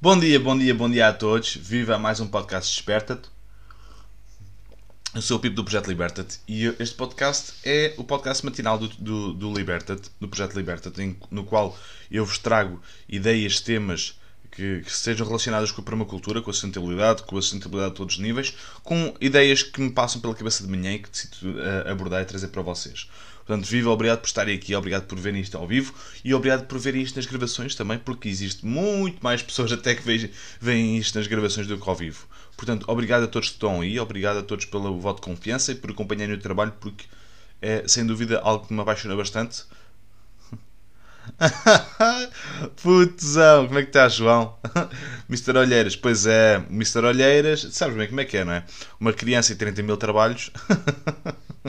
Bom dia, bom dia, bom dia a todos. Viva mais um podcast Desperta-te. Eu sou o Pipo do Projeto Liberta-te e este podcast é o podcast matinal do, do, do do Projeto Liberta-te, no qual eu vos trago ideias, temas que, que sejam relacionadas com a permacultura, com a sustentabilidade, com a sustentabilidade a todos os níveis, com ideias que me passam pela cabeça de manhã e que decido uh, abordar e trazer para vocês. Portanto, viva, obrigado por estarem aqui, obrigado por verem isto ao vivo e obrigado por verem isto nas gravações também, porque existe muito mais pessoas até que veem isto nas gravações do que ao vivo. Portanto, obrigado a todos que estão aí, obrigado a todos pelo voto de confiança e por acompanharem o trabalho, porque é sem dúvida algo que me apaixona bastante. Putzão, como é que está, João? Mr. Olheiras, pois é, Mr. Olheiras, sabes bem como é que é, não é? Uma criança e 30 mil trabalhos.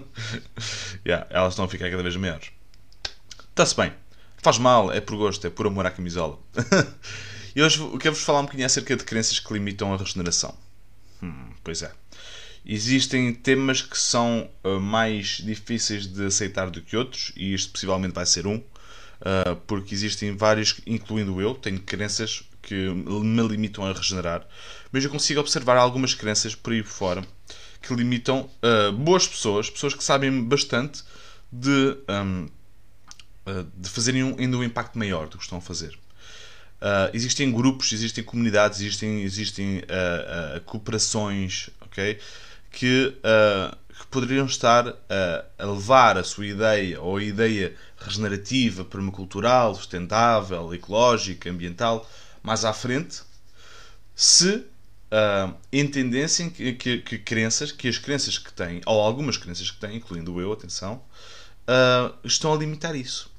yeah, elas estão a ficar cada vez maiores. Está-se bem. Faz mal, é por gosto, é por amor à camisola. e hoje quero-vos falar um bocadinho acerca de crenças que limitam a regeneração. Hum, pois é. Existem temas que são uh, mais difíceis de aceitar do que outros, e este possivelmente vai ser um, uh, porque existem vários, incluindo eu, tenho crenças que me limitam a regenerar, mas eu consigo observar algumas crenças por aí fora que limitam uh, boas pessoas, pessoas que sabem bastante de, um, uh, de fazerem um, ainda um impacto maior do que estão a fazer. Uh, existem grupos, existem comunidades, existem, existem cooperações okay, que, que poderiam estar a levar a sua ideia ou a ideia regenerativa, permacultural, sustentável, ecológica, ambiental mais à frente se uh, entendessem que, que, que, crenças, que as crenças que têm, ou algumas crenças que têm, incluindo eu, atenção, uh, estão a limitar isso.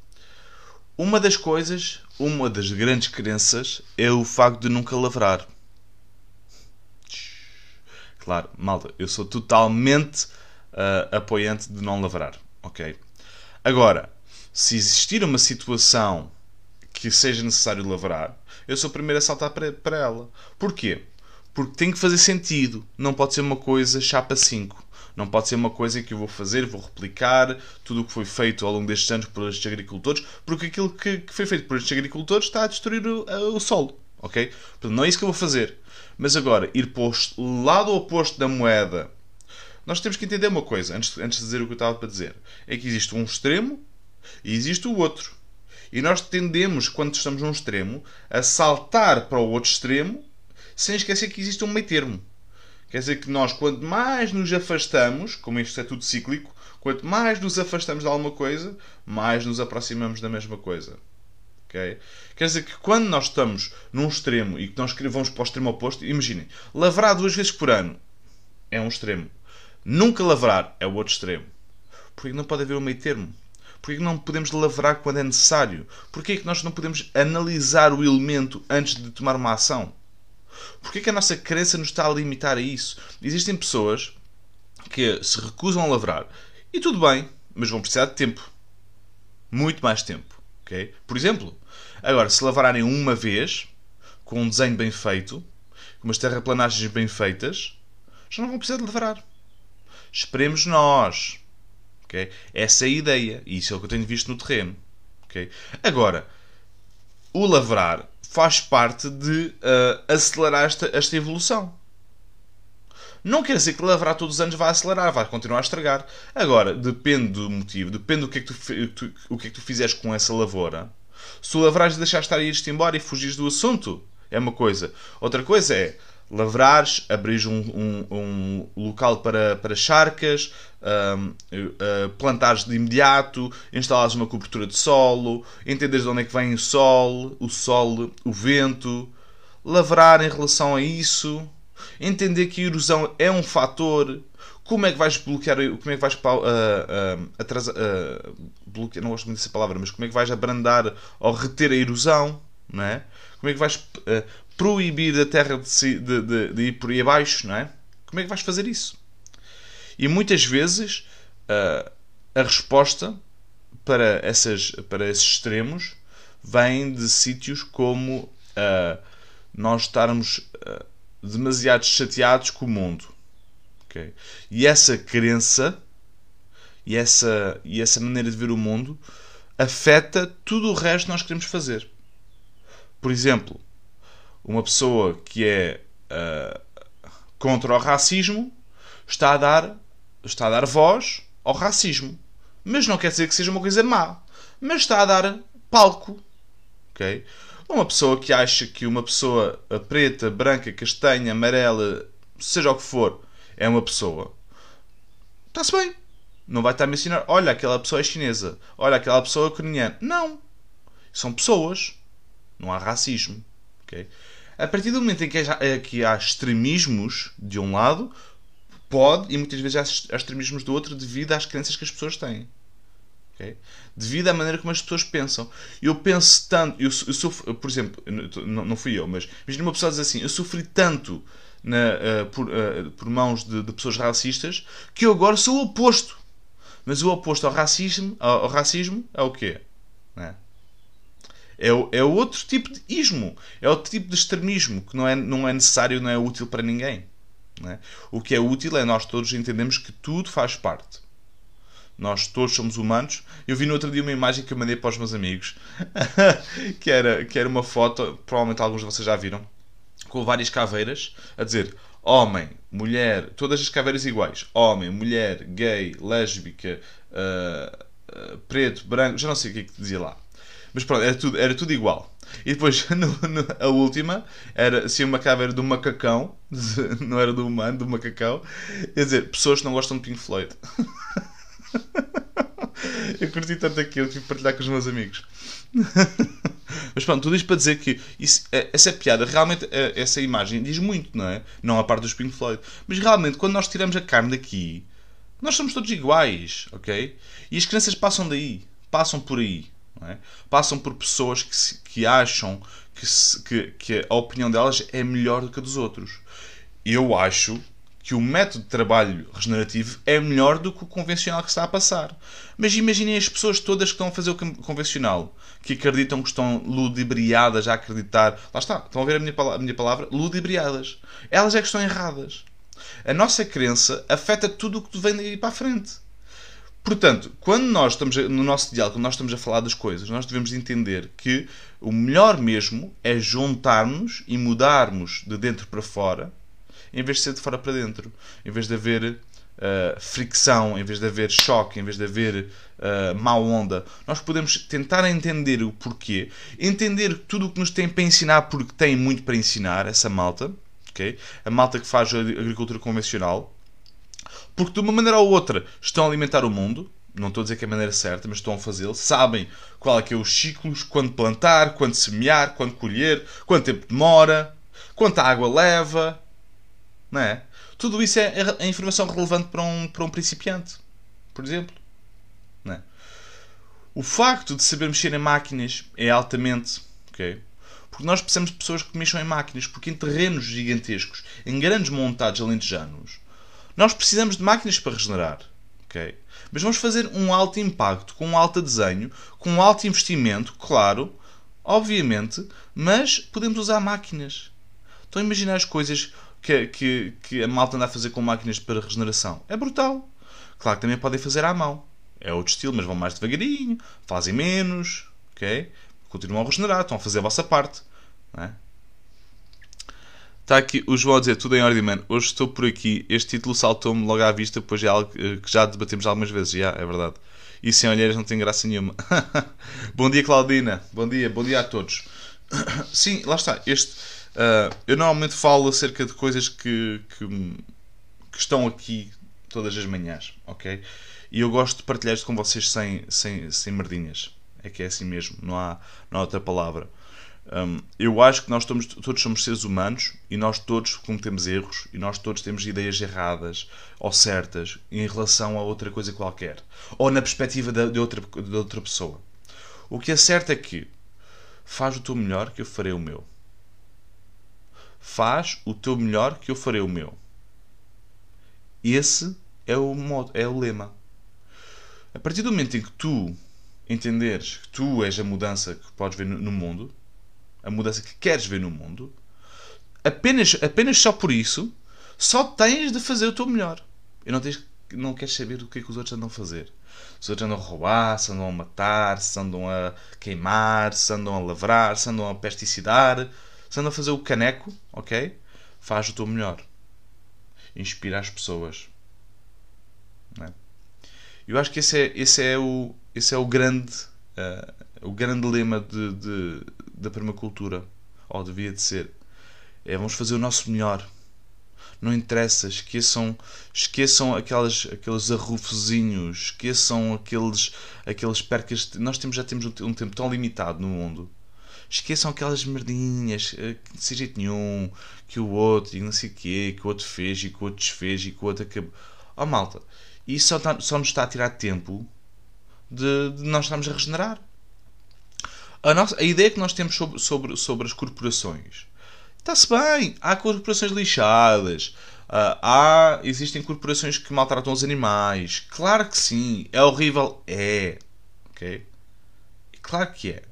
Uma das coisas, uma das grandes crenças é o facto de nunca lavrar. Claro, malta, eu sou totalmente uh, apoiante de não lavrar, ok? Agora, se existir uma situação que seja necessário lavrar, eu sou o primeiro a saltar para, para ela. Porquê? Porque tem que fazer sentido. Não pode ser uma coisa chapa 5. Não pode ser uma coisa que eu vou fazer, vou replicar tudo o que foi feito ao longo destes anos por estes agricultores, porque aquilo que, foi feito por estes agricultores está a destruir o, o solo. Ok? Portanto, não é isso que eu vou fazer. Mas agora, ir para o lado oposto da moeda. Nós temos que entender uma coisa, antes, antes de dizer o que eu estava para dizer. É que existe um extremo e existe o outro. E nós tendemos, quando estamos num extremo, a saltar para o outro extremo sem esquecer que existe um meio termo. Quer dizer que nós, quanto mais nos afastamos, como isto é tudo cíclico, quanto mais nos afastamos de alguma coisa, mais nos aproximamos da mesma coisa. Okay? Quer dizer que quando nós estamos num extremo e que nós vamos para o extremo oposto, imaginem, lavrar duas vezes por ano é um extremo. Nunca lavrar é o outro extremo. Porquê não pode haver um meio termo? Porquê não podemos lavrar quando é necessário? Porquê que nós não podemos analisar o elemento antes de tomar uma ação? Porquê que a nossa crença nos está a limitar a isso? Existem pessoas que se recusam a lavrar. E tudo bem, mas vão precisar de tempo. Muito mais tempo. Okay? Por exemplo, agora, se lavrarem uma vez, com um desenho bem feito, com umas terraplanagens bem feitas, já não vão precisar de lavrar. Esperemos nós. Okay? Essa é a ideia. E isso é o que eu tenho visto no terreno. Okay? Agora, o lavrar faz parte de uh, acelerar esta, esta evolução. Não quer dizer que lavrar todos os anos vai acelerar, vai continuar a estragar. Agora, depende do motivo, depende do que é que tu, tu, o que é que tu fizeres com essa lavoura. Se o lavrares deixar estar e ires-te embora e fugires do assunto, é uma coisa. Outra coisa é lavrares, abrir um, um, um, local para, para charcas, um, uh, plantares de imediato, instalares uma cobertura de solo, entenderes de onde é que vem o sol, o sol, o vento, lavrar em relação a isso, entender que a erosão é um fator, como é que vais bloquear, como é que vais uh, uh, atrasar, uh, bloquear, não gosto muito dessa palavra, mas como é que vais abrandar ou reter a erosão, não é? Como é que vais proibir a terra de, de, de, de, ir por aí abaixo, não é? Como é que vais fazer isso? E muitas vezes uh, a resposta para, essas, para esses extremos vem de sítios como uh, nós estarmos uh, demasiado chateados com o mundo. Okay? E essa crença e essa, e essa maneira de ver o mundo afeta tudo o resto que nós queremos fazer. Por exemplo, uma pessoa que é uh, contra o racismo está a dar está a dar voz ao racismo, mas não quer dizer que seja uma coisa má, mas está a dar palco, ok? Uma pessoa que acha que uma pessoa preta, branca, castanha, amarela, seja o que for, é uma pessoa, está-se bem. Não vai estar a me ensinar, olha, aquela pessoa é chinesa, olha, aquela pessoa é coreana. Não. São pessoas. Não há racismo. Okay? A partir do momento em que há, que há extremismos de um lado, pode, e muitas vezes há extremismos do outro, devido às crenças que as pessoas têm. Okay? Devido à maneira como as pessoas pensam. Eu penso tanto, eu, eu sofro, por exemplo, não, não fui eu, mas imagina uma pessoa diz assim: eu sofri tanto na, uh, por, uh, por, mãos de, de, pessoas racistas que eu agora sou o oposto. Mas o oposto ao racismo, ao, ao racismo é o quê? É? É, é outro tipo de ismo, é outro tipo de extremismo que não é, não é necessário, não é útil para ninguém. É? O que é útil é nós todos entendemos que tudo faz parte. Nós todos somos humanos. Eu vi no outro dia uma imagem que eu mandei para os meus amigos, que, era, que era uma foto, provavelmente alguns de vocês já viram, com várias caveiras, a dizer homem, mulher, todas as caveiras iguais. Homem, mulher, gay, lésbica, uh, uh, preto, branco, já não sei o que é que dizia lá. Mas pronto, era tudo, era tudo igual. E depois, no, no, a última, era assim uma caveira do macacão, não era do humano, do macacão. Quer dizer, pessoas que não gostam de Pink Floyd. Eu curti tanto aquilo que fui partilhar com os meus amigos. Mas pronto, tudo isto para dizer que isso, é, essa piada, realmente, é, essa imagem diz muito, não é? Não a parte dos Pink Floyd. Mas realmente, quando nós tiramos a carne daqui, nós somos todos iguais, ok? E as crianças passam daí, passam por aí. É? Passam por pessoas que, se, que acham que, se, que, que, a opinião delas é melhor do que a dos outros. Eu acho que o método de trabalho regenerativo é melhor do que o convencional que está a passar. Mas imaginem as pessoas todas que estão a fazer o convencional, que acreditam que estão ludibriadas a acreditar. Lá está, estão a ver a minha, a minha palavra? Ludibriadas. Elas é que estão erradas. A nossa crença afeta tudo o que vem daí para a frente. Portanto, quando nós estamos a, no nosso diálogo, quando nós estamos a falar das coisas, nós devemos entender que o melhor mesmo é juntarmos e mudarmos de dentro para fora, em vez de ser de fora para dentro, em vez de haver uh, fricção, em vez de haver choque, em vez de haver uh, má onda. Nós podemos tentar entender o porquê, entender tudo o que nos tem para ensinar, porque tem muito para ensinar, essa malta, okay? a malta que faz a agricultura convencional porque de uma maneira ou outra estão a alimentar o mundo, não estou a dizer que é a maneira certa, mas estão a fazê-lo, sabem qual é que é os ciclos, quando plantar, quando semear, quando colher, quanto tempo demora, quanta água leva, não é? Tudo isso é, é informação relevante para um, para um principiante, por exemplo. Não é? O facto de saber mexer em máquinas é altamente, ok? Porque nós precisamos de pessoas que mexam em máquinas, porque em terrenos gigantescos, em grandes montados alentejanos, nós precisamos de máquinas para regenerar. Okay? Mas vamos fazer um alto impacto, com um alto desenho, com um alto investimento, claro, obviamente, mas podemos usar máquinas. Estão a imaginar as coisas que, que, que a malta anda a fazer com máquinas para regeneração? É brutal. Claro que também podem fazer à mão. É outro estilo, mas vão mais devagarinho, fazem menos, ok? Continuam a regenerar, estão a fazer a vossa parte. É? Está aqui o João a dizer tudo em ordem, mano. Hoje estou por aqui. Este título saltou-me logo à vista, pois é algo que já debatemos algumas vezes. Já, é verdade. E sem olheiras não tem graça nenhuma. bom dia, Claudina. Bom dia, bom dia a todos. Sim, lá está. Este, uh, eu normalmente falo acerca de coisas que, que, que, estão aqui todas as manhãs, ok? E eu gosto de partilhar isto com vocês sem, sem, sem merdinhas. É que é assim mesmo, não há, não há outra palavra. Um, eu acho que nós todos, todos somos seres humanos e nós todos cometemos erros e nós todos temos ideias erradas ou certas em relação a outra coisa qualquer ou na perspectiva de, de, outra, de outra pessoa. O que é certo é que faz o teu melhor que eu farei o meu. Faz o teu melhor que eu farei o meu. Esse é o modo, é o lema. A partir do momento em que tu entenderes que tu és a mudança que podes ver no mundo, a mudança que queres ver no mundo, apenas, apenas só por isso, só tens de fazer o teu melhor. E não, tens, não queres saber o que é que os outros andam a fazer. Os outros andam a roubar, se andam a matar, se andam a queimar, se andam a lavrar, se andam a pesticidar, se andam a fazer o caneco, ok? Faz o teu melhor. Inspira as pessoas. É? Eu acho que esse é, esse é, o, esse é o grande uh, o grande lema de, de, da permacultura, ou devia de ser, é vamos fazer o nosso melhor. Não interessa, esqueçam, esqueçam aquelas, aqueles arrufozinhos, esqueçam aqueles, aqueles percas. Nós temos, já temos um, um tempo tão limitado no mundo esqueçam aquelas merdinhas, eh, sem jeito nenhum, que o outro e não sei o quê, que o outro fez e que o outro desfez e que o outro acabou. Oh malta, isso só, tá, só nos está a tirar tempo de, de nós estarmos a regenerar. A, nossa, a ideia que nós temos sobre, sobre, sobre as corporações está-se bem. Há corporações lixadas. Uh, há, existem corporações que maltratam os animais. Claro que sim. É horrível? É. Ok? Claro que é.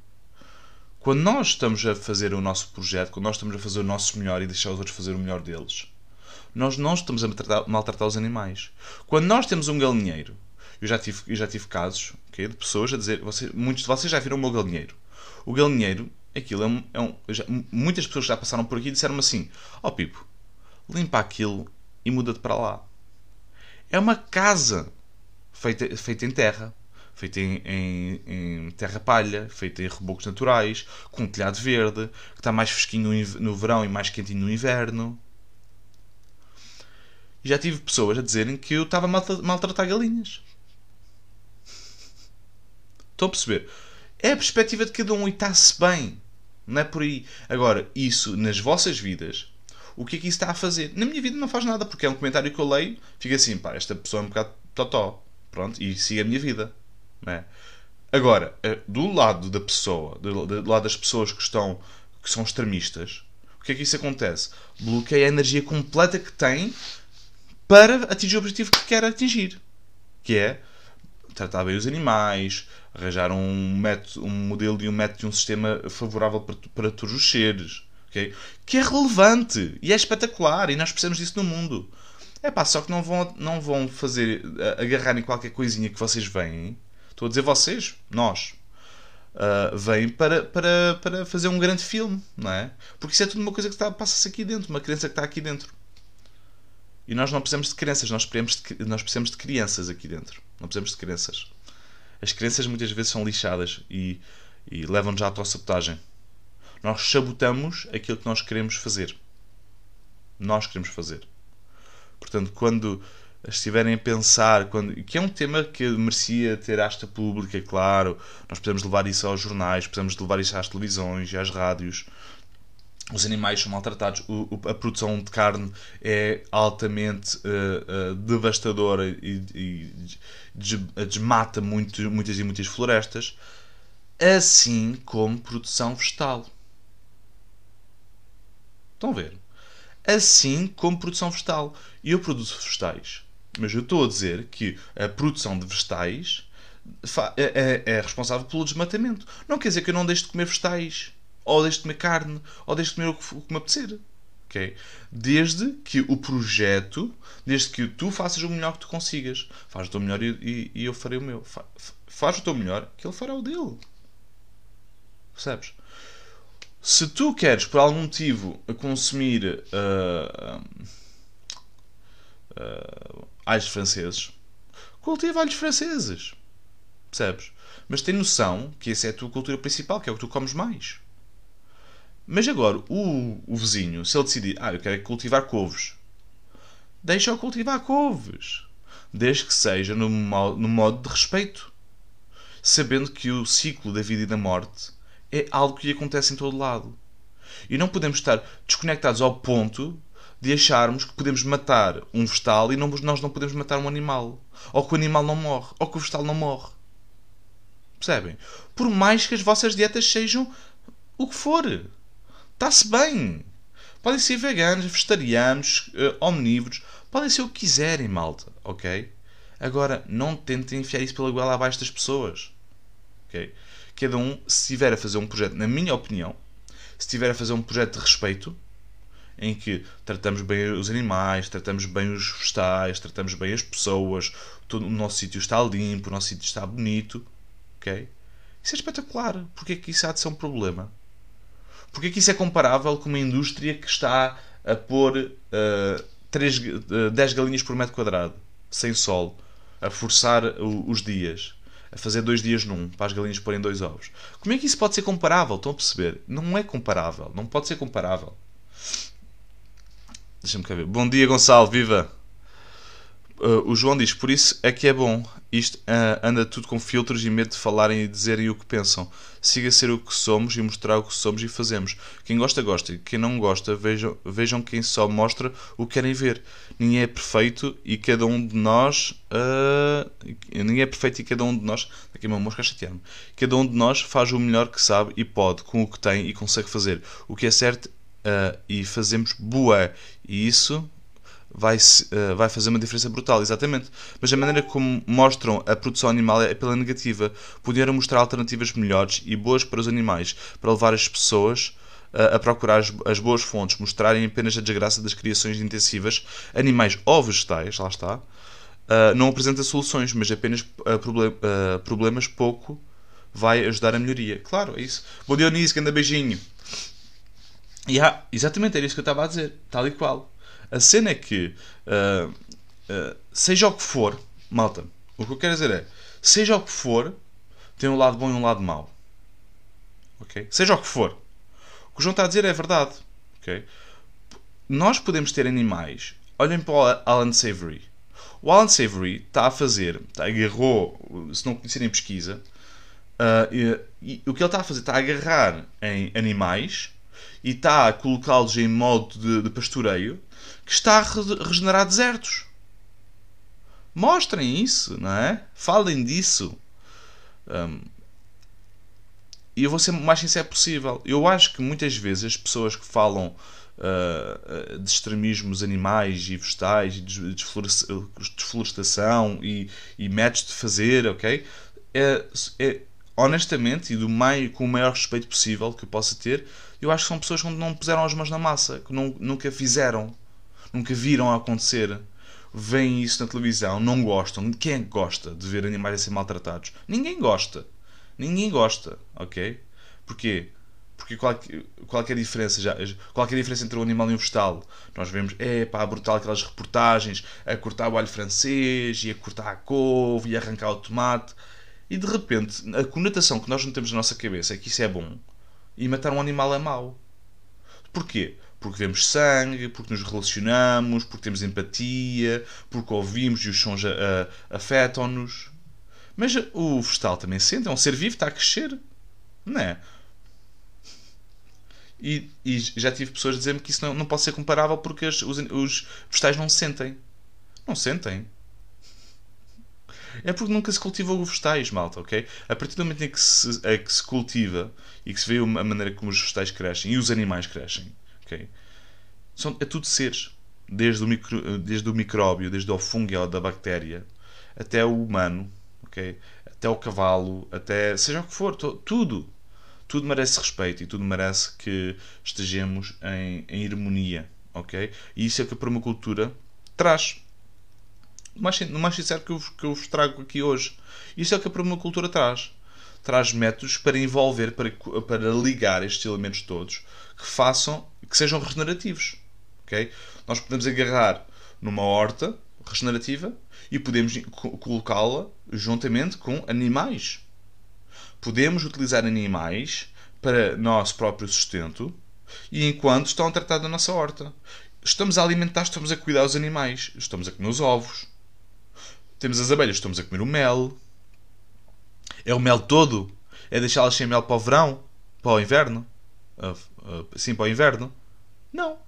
Quando nós estamos a fazer o nosso projeto, quando nós estamos a fazer o nosso melhor e deixar os outros fazer o melhor deles, nós não estamos a maltratar, maltratar os animais. Quando nós temos um galinheiro, eu já tive, eu já tive casos okay, de pessoas a dizer, você, muitos de vocês já viram o meu galinheiro. O galinheiro, aquilo é um. É um já, muitas pessoas já passaram por aqui e disseram-me assim: Ó oh, Pipo, limpa aquilo e muda-te para lá. É uma casa feita, feita em terra, feita em, em, em, terra palha, feita em rebocos naturais, com um telhado verde, que está mais fresquinho no verão e mais quentinho no inverno. E já tive pessoas a dizerem que eu estava a maltratar galinhas. Estão a perceber? É a perspectiva de cada um e está-se bem. Não é por aí. Agora, isso nas vossas vidas, o que é que isso está a fazer? Na minha vida não faz nada, porque é um comentário que eu leio, fica assim, pá, esta pessoa é um bocado totó. Pronto, e siga a minha vida. Não é? Agora, eh, do lado da pessoa, do, lado das pessoas que estão que são extremistas, o que é que isso acontece? Bloqueia a energia completa que tem para atingir o objetivo que quer atingir. Que é tratar bem os animais, arranjar um, método, um modelo e um método e um sistema favorável para, para todos os seres. Okay? Que é relevante e é espetacular e nós precisamos disso no mundo. É pá, só que não vão, não vão fazer agarrarem qualquer coisinha que vocês veem. Estou a dizer vocês, nós. Uh, vêm para, para, para fazer um grande filme, não é? Porque isso é tudo uma coisa que passa-se aqui dentro, uma criança que está aqui dentro. E nós não precisamos de crianças, nós precisamos de, nós precisamos de crianças aqui dentro. Não precisamos de crianças as crenças muitas vezes são lixadas e, e levam-nos à autossabotagem. Nós sabotamos aquilo que nós queremos fazer. Nós queremos fazer. Portanto, quando estiverem a pensar, quando, que é um tema que merecia ter asta pública, claro, nós podemos levar isso aos jornais, podemos levar isso às televisões e às rádios, os animais são maltratados, o, a produção de carne é altamente uh, uh, devastadora e, e desmata muito, muitas e muitas florestas, assim como produção vegetal. Estão a ver? Assim como produção vegetal. E eu produzo vegetais. Mas eu estou a dizer que a produção de vegetais é, é, é responsável pelo desmatamento. Não quer dizer que eu não deixe de comer vegetais ou deixe de comer carne, ou deixe de comer o que, o que me apetecer. Okay? Desde que o projeto, desde que tu faças o melhor que tu consigas. Faz o teu melhor e, e, e eu farei o meu. Fa, faz o teu melhor que ele fará o dele. Percebes? Se tu queres, por algum motivo, consumir uh, uh, alhos franceses, cultiva alhos franceses. Percebes? Mas tem noção que essa é a tua cultura principal, que é o que tu comes mais. Mas agora, o, o vizinho, se ele decidir, ah, eu quero cultivar couves, deixa-o cultivar couves. Desde que seja no, no modo de respeito. Sabendo que o ciclo da vida e da morte é algo que acontece em todo lado. E não podemos estar desconectados ao ponto de acharmos que podemos matar um vegetal e não, nós não podemos matar um animal. Ou que o animal não morre. Ou que o vegetal não morre. Percebem? Por mais que as vossas dietas sejam o que for. Está-se bem. Podem ser veganos, vegetarianos, uh, omnívoros. Podem ser o que quiserem, malta. Ok? Agora, não tentem enfiar isso pela goela abaixo das pessoas. Ok? Cada um, se estiver a fazer um projeto, na minha opinião, se estiver a fazer um projeto de respeito, em que tratamos bem os animais, tratamos bem os vegetais, tratamos bem as pessoas, todo, o nosso sítio está limpo, o nosso sítio está bonito, ok? Isso é espetacular. Porquê que isso há de ser um problema? Porquê que isso é comparável com uma indústria que está a pôr uh, 3, uh, 10 galinhas por metro quadrado, sem sol, a forçar o, os dias, a fazer dois dias num, para as galinhas porem dois ovos? Como é que isso pode ser comparável? Estão a perceber? Não é comparável. Não pode ser comparável. Deixa-me cá ver. Bom dia, Gonçalo. Viva! Uh, o João diz: Por isso é que é bom. Isto uh, anda tudo com filtros e medo de falarem e dizerem o que pensam. Siga a ser o que somos e mostrar o que somos e fazemos. Quem gosta, gosta. Quem não gosta, vejam, vejam quem só mostra o que querem ver. Ninguém é perfeito e cada um de nós. Uh, ninguém é perfeito e cada um de nós. Aqui uma mosca chateando. Cada um de nós faz o melhor que sabe e pode, com o que tem e consegue fazer. O que é certo uh, e fazemos boa. E isso vai, uh, vai fazer uma diferença brutal, exatamente. Mas a maneira como mostram a produção animal é pela negativa. Podiam mostrar alternativas melhores e boas para os animais, para levar as pessoas uh, a procurar as, as, boas fontes, mostrarem apenas a desgraça das criações intensivas, animais ou vegetais, lá está. Uh, não apresenta soluções, mas apenas problem problemas pouco vai ajudar a melhoria. Claro, é isso. Bom Dionísio, que anda beijinho. Yeah, exatamente, era isso que eu estava a dizer, tal e qual. A cena é que, uh, uh, seja o que for, malta, o que eu quero dizer é, seja o que for, tem um lado bom e um lado mau. Ok? Seja o que for. O que o João está a dizer é verdade. Ok? Nós podemos ter animais. Olhem para o Alan Savory. O Alan Savory está a fazer, está, agarrou, se não conhecerem pesquisa, uh, e, e, o que ele está a fazer está a agarrar em animais e está a colocá-los em modo de, de pastoreio que está a regenerar desertos. Mostrem isso, não é? Falem disso. Um, e eu vou ser o mais sincero possível. Eu acho que muitas vezes as pessoas que falam uh, de extremismos animais e vegetais e de desflorestação e, e métodos de fazer, ok? É, é, honestamente e do com o maior respeito possível que eu possa ter, eu acho que são pessoas que não puseram as mãos na massa, que não, nunca fizeram nunca viram acontecer, veem isso na televisão, não gostam. Quem é que gosta de ver animais a ser maltratados? Ninguém gosta. Ninguém gosta, ok? Porquê? Porque qual, qualquer diferença já, qualquer diferença entre um animal e um vegetal, nós vemos, é pá, brutal aquelas reportagens a cortar o alho francês e a cortar a couve e a arrancar o tomate. E de repente, a conotação que nós não temos na nossa cabeça é que isso é bom e matar um animal é mau. Porquê? Porque vemos sangue, porque nos relacionamos, porque temos empatia, porque ouvimos e os sons afetam-nos. Mas o vegetal também sente, é um ser vivo, está a crescer. Não é? E, e já tive pessoas a dizer-me que isso não, não pode ser comparável porque as, os, os vegetais não sentem. Não sentem. É porque nunca se cultivou vegetais, malta, ok? A partir do momento em que se, que se cultiva e que se vê a maneira como os vegetais crescem e os animais crescem, São, é tudo seres. Desde o, micro, desde o micróbio, desde o fungo da bactéria, até o humano, até o cavalo, até seja o que for, tudo. Tudo merece respeito e tudo merece que estejamos em, em harmonia. ok? E isso é que a permacultura traz. No mais, no mais sincero que eu, que eu vos trago aqui hoje. Isso é o que a permacultura traz traz métodos para envolver, para, para ligar estes elementos todos que façam, que sejam regenerativos. Okay? Nós podemos agarrar numa horta regenerativa e podemos colocá-la juntamente com animais. Podemos utilizar animais para nosso próprio sustento e enquanto estão a tratar da nossa horta. Estamos a alimentar, estamos a cuidar dos animais, estamos a comer os ovos. Temos as abelhas, estamos a comer o mel. É o mel todo? É deixá-las sem mel para o verão? Para o inverno? Uh, uh, sim, para o inverno? Não.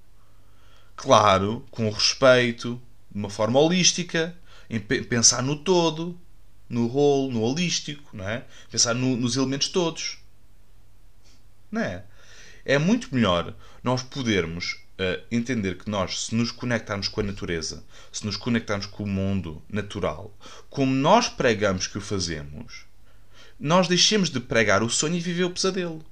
Claro, com respeito, de uma forma holística, em pensar no todo, no rolo, no holístico, não é? Pensar no, nos elementos todos. Não é? É muito melhor nós podermos uh, entender que nós, se nos conectarmos com a natureza, se nos conectarmos com o mundo natural, como nós pregamos que o fazemos, nós deixemos de pregar o sonho e viver o pesadelo.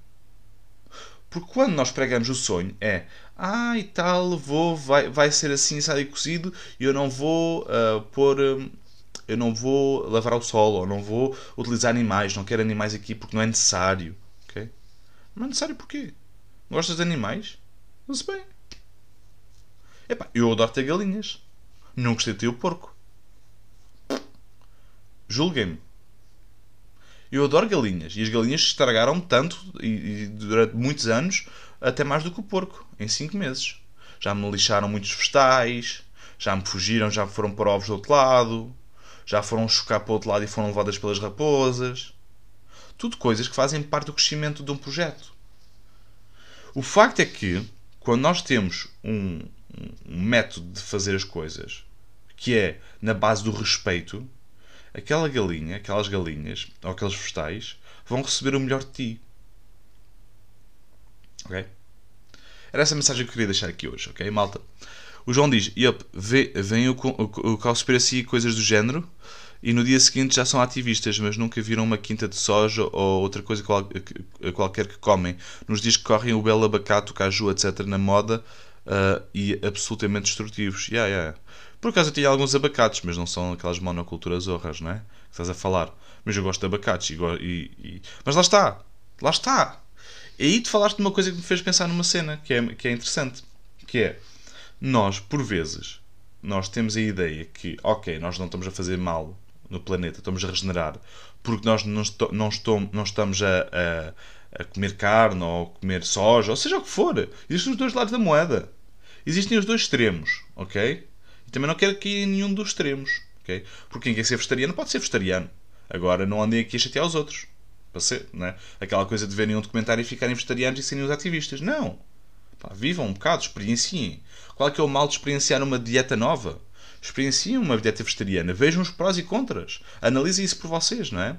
Porque quando nós pregamos o sonho é ah e tal, vou, vai, vai ser assim, sai cozido e eu não vou uh, pôr. Um, eu não vou lavar o solo, ou não vou utilizar animais, não quero animais aqui porque não é necessário. ok? Não é necessário porquê? Gostas de animais? Não-se bem. Epá, eu adoro ter galinhas. Não gostei de ter o porco. Julguem-me. Eu adoro galinhas. E as galinhas estragaram-me tanto, e, e, durante muitos anos, até mais do que o porco, em 5 meses. Já me lixaram muitos vegetais, já me fugiram, já foram para ovos do outro lado, já foram chocar para o outro lado e foram levadas pelas raposas. Tudo coisas que fazem parte do crescimento de um projeto. O facto é que, quando nós temos um, um método de fazer as coisas que é na base do respeito, aquela galinha, aquelas galinhas ou aqueles vegetais vão receber o melhor de ti. Ok? Era essa a mensagem que eu queria deixar aqui hoje, ok, malta? O João diz: Yep, vem o, o, o Conspiracy e coisas do género, e no dia seguinte já são ativistas, mas nunca viram uma quinta de soja ou outra coisa qual, qualquer que comem. Nos dias que correm o belo abacate, o caju, etc., na moda uh, e absolutamente destrutivos. Yeah, yeah. Por acaso eu tinha alguns abacates, mas não são aquelas monoculturas horras, não é? Que estás a falar. Mas eu gosto de abacates. E, e. Mas lá está. Lá está. E aí tu falaste de uma coisa que me fez pensar numa cena que é, que é interessante. Que é, nós, por vezes, nós temos a ideia que, ok, nós não estamos a fazer mal no planeta, estamos a regenerar, porque nós não, esto, não, não estamos a, a, a, comer carne ou comer soja, ou seja o que for. Existem os dois lados da moeda. Existem os dois extremos, ok? E também não quero cair em nenhum dos extremos, ok? Porque quem quer ser vegetariano pode ser vegetariano. Agora não andem aqui a chatear os outros. Para ser, não é? Aquela coisa de verem um documentário e ficarem vegetarianos e serem os ativistas. Não! Pá, vivam um bocado, experienciem. Qual é que é o mal de experienciar uma dieta nova? Experienciem uma dieta vegetariana. Vejam os prós e contras. Analisem isso por vocês, não é?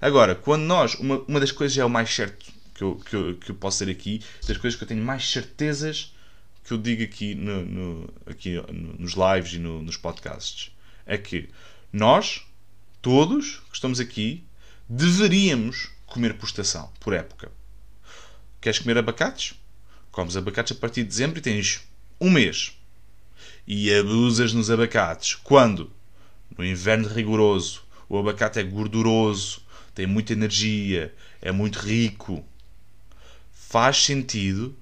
Agora, quando nós. Uma, uma das coisas é o mais certo que eu, que, eu, que eu posso dizer aqui, das coisas que eu tenho mais certezas que eu digo aqui, no, no aqui no, nos lives e no, nos podcasts é que nós, todos que estamos aqui, deveríamos comer por estação, por época. Queres comer abacates? Comes abacates a partir de dezembro e tens um mês. E abusas nos abacates. Quando? No inverno rigoroso. O abacate é gorduroso, tem muita energia, é muito rico. Faz sentido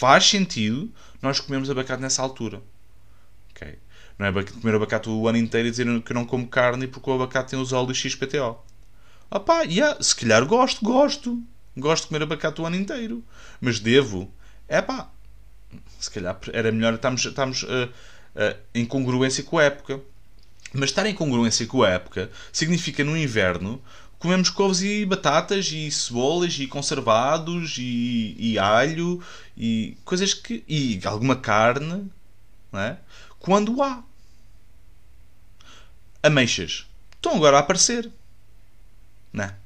faz sentido nós comermos abacate nessa altura. Não é comer abacate o ano inteiro e dizer que eu não como carne porque o abacate tem os óleos XPTO. Ah yeah, se calhar gosto, gosto. Gosto de comer abacate o ano inteiro. Mas devo. É. Se calhar era melhor estarmos, estarmos uh, uh, em congruência com a época. Mas estar em congruência com a época significa no inverno comemos couves e batatas e cebolas e conservados e, e alho e coisas que. e alguma carne, não é? Quando há. Ameixas. Estão agora a aparecer. Não é?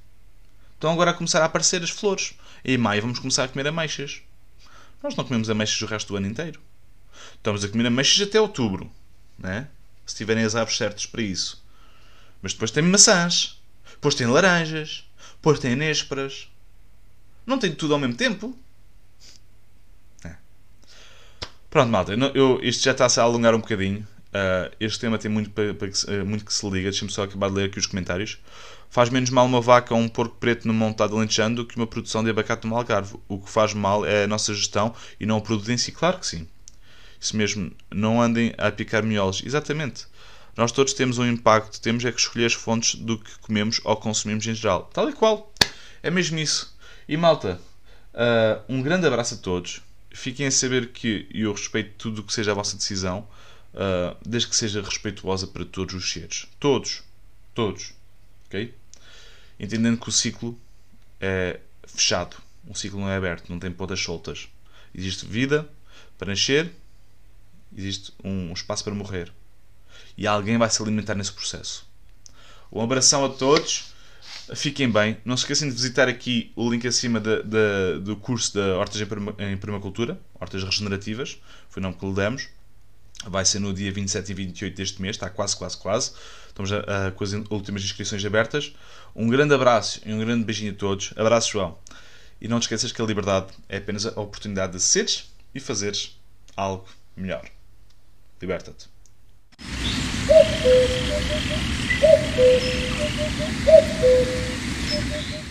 Estão agora a começar a aparecer as flores. E em maio vamos começar a comer ameixas. Nós não comemos ameixas o resto do ano inteiro. Estamos a comer ameixas até outubro. Não é? Se tiverem as aves certas para isso. Mas depois tem maçãs. Depois tem laranjas. Depois tem nésperas. Não tem tudo ao mesmo tempo. É. Pronto, malta. Eu, isto já está-se a alongar um bocadinho. Uh, este tema tem muito, para, para que, uh, muito que se liga. Deixa-me só acabar de ler aqui os comentários. Faz menos mal uma vaca ou um porco preto no montado alentejando do que uma produção de abacate no Algarve. O que faz mal é a nossa gestão e não o produto em si. Claro que sim. Isso mesmo. Não andem a picar miolos. Exatamente. Nós todos temos um impacto, temos é que escolher as fontes do que comemos ou consumimos em geral. Tal e qual. É mesmo isso. E malta, uh, um grande abraço a todos. Fiquem a saber que eu respeito tudo o que seja a vossa decisão, uh, desde que seja respeituosa para todos os seres. Todos. Todos. Ok? Entendendo que o ciclo é fechado. Um ciclo não é aberto, não tem pontas soltas. Existe vida para nascer, existe um espaço para morrer e alguém vai se alimentar nesse processo. Um abração a todos, fiquem bem. Não se esqueçam de visitar aqui o link acima de, de, do curso da Hortas em Permacultura, Hortas Regenerativas, foi o nome que lhe demos. Vai ser no dia 27 e 28 deste mês, está quase, quase, quase. Estamos a, a, com as últimas inscrições abertas. Um grande abraço e um grande beijinho a todos. Abraço, João. E não te esqueças que a liberdade é apenas a oportunidade de seres e fazeres algo melhor. Liberta-te. Thank you.